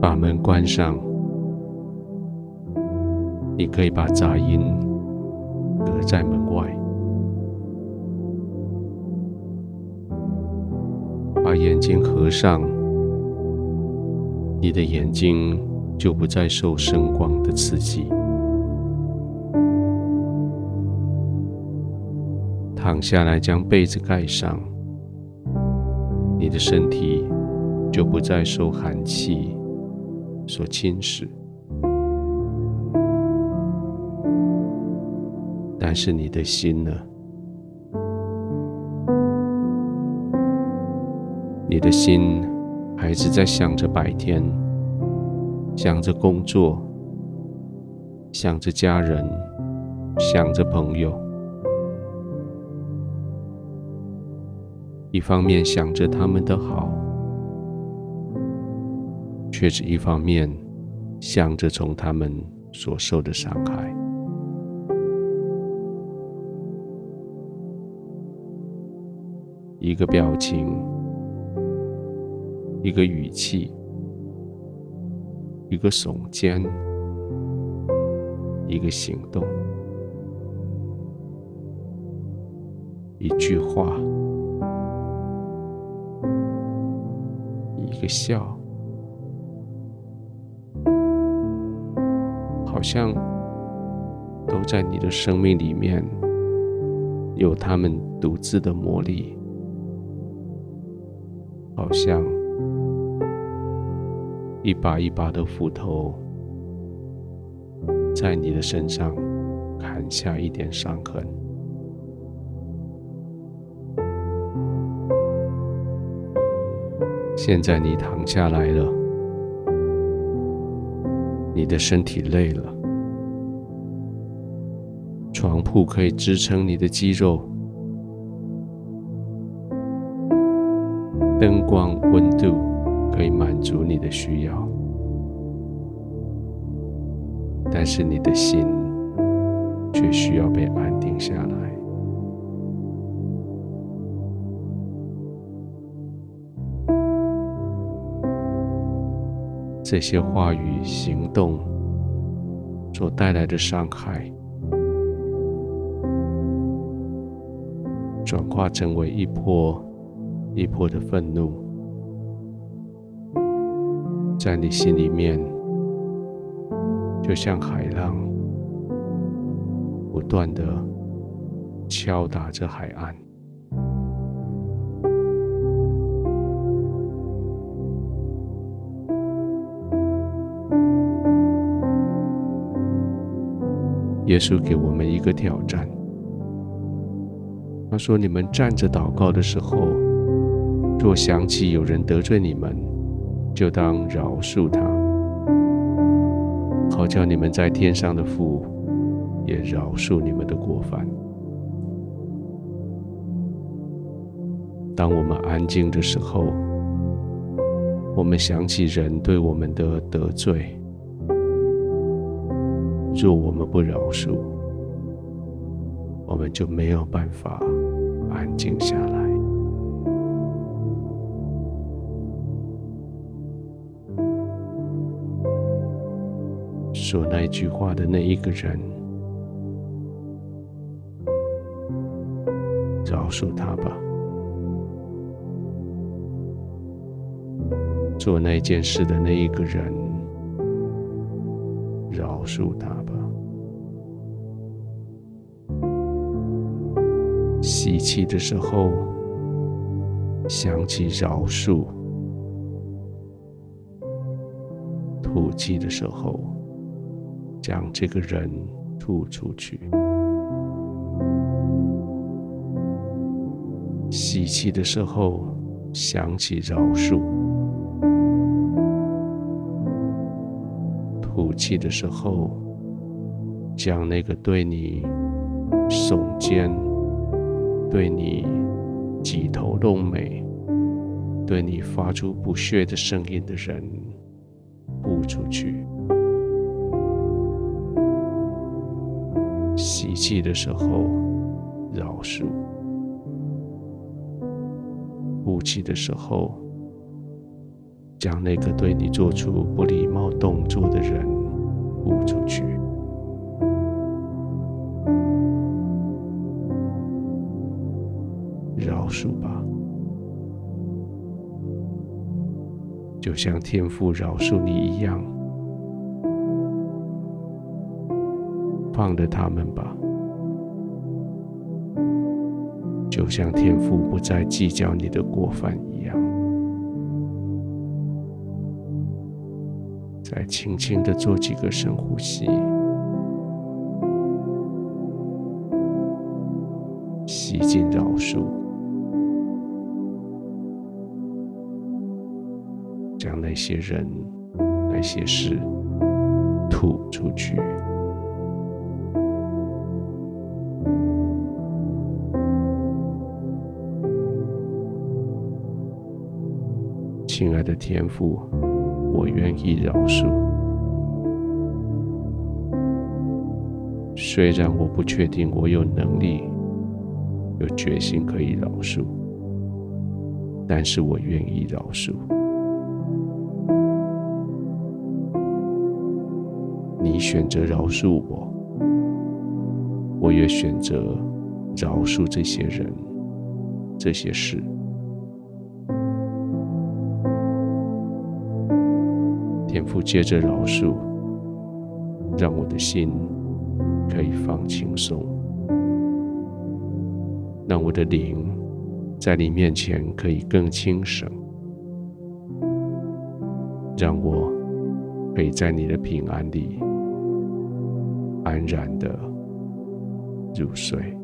把门关上。你可以把杂音隔在门外，把眼睛合上，你的眼睛就不再受声光的刺激。躺下来，将被子盖上，你的身体就不再受寒气所侵蚀。但是你的心呢？你的心还是在想着白天，想着工作，想着家人，想着朋友。一方面想着他们的好，却是一方面想着从他们所受的伤害。一个表情，一个语气，一个耸肩，一个行动，一句话。一个笑，好像都在你的生命里面有他们独自的魔力，好像一把一把的斧头在你的身上砍下一点伤痕。现在你躺下来了，你的身体累了，床铺可以支撑你的肌肉，灯光温度可以满足你的需要，但是你的心却需要被安定下来。这些话语、行动所带来的伤害，转化成为一波一波的愤怒，在你心里面，就像海浪，不断的敲打着海岸。耶稣给我们一个挑战。他说：“你们站着祷告的时候，若想起有人得罪你们，就当饶恕他，好叫你们在天上的父也饶恕你们的过犯。”当我们安静的时候，我们想起人对我们的得罪。若我们不饶恕，我们就没有办法安静下来。说那句话的那一个人，饶恕他吧；做那件事的那一个人，饶恕他吧。吸气的时候，想起饶恕；吐气的时候，将这个人吐出去。吸气的时候，想起饶恕；吐气的时候，将那个对你耸肩。对你挤头弄眉，对你发出不屑的声音的人，呼出去。吸气的时候，饶恕；呼气的时候，将那个对你做出不礼貌动作的人悟出去。饶恕吧，就像天父饶恕你一样。放了他们吧，就像天父不再计较你的过犯一样。再轻轻的做几个深呼吸，吸进饶恕，将那些人、那些事吐出去。亲爱的天父，我愿意饶恕。虽然我不确定我有能力、有决心可以饶恕，但是我愿意饶恕。你选择饶恕我，我也选择饶恕这些人、这些事。天父接着饶恕，让我的心可以放轻松，让我的灵在你面前可以更轻省，让我可以在你的平安里安然的入睡。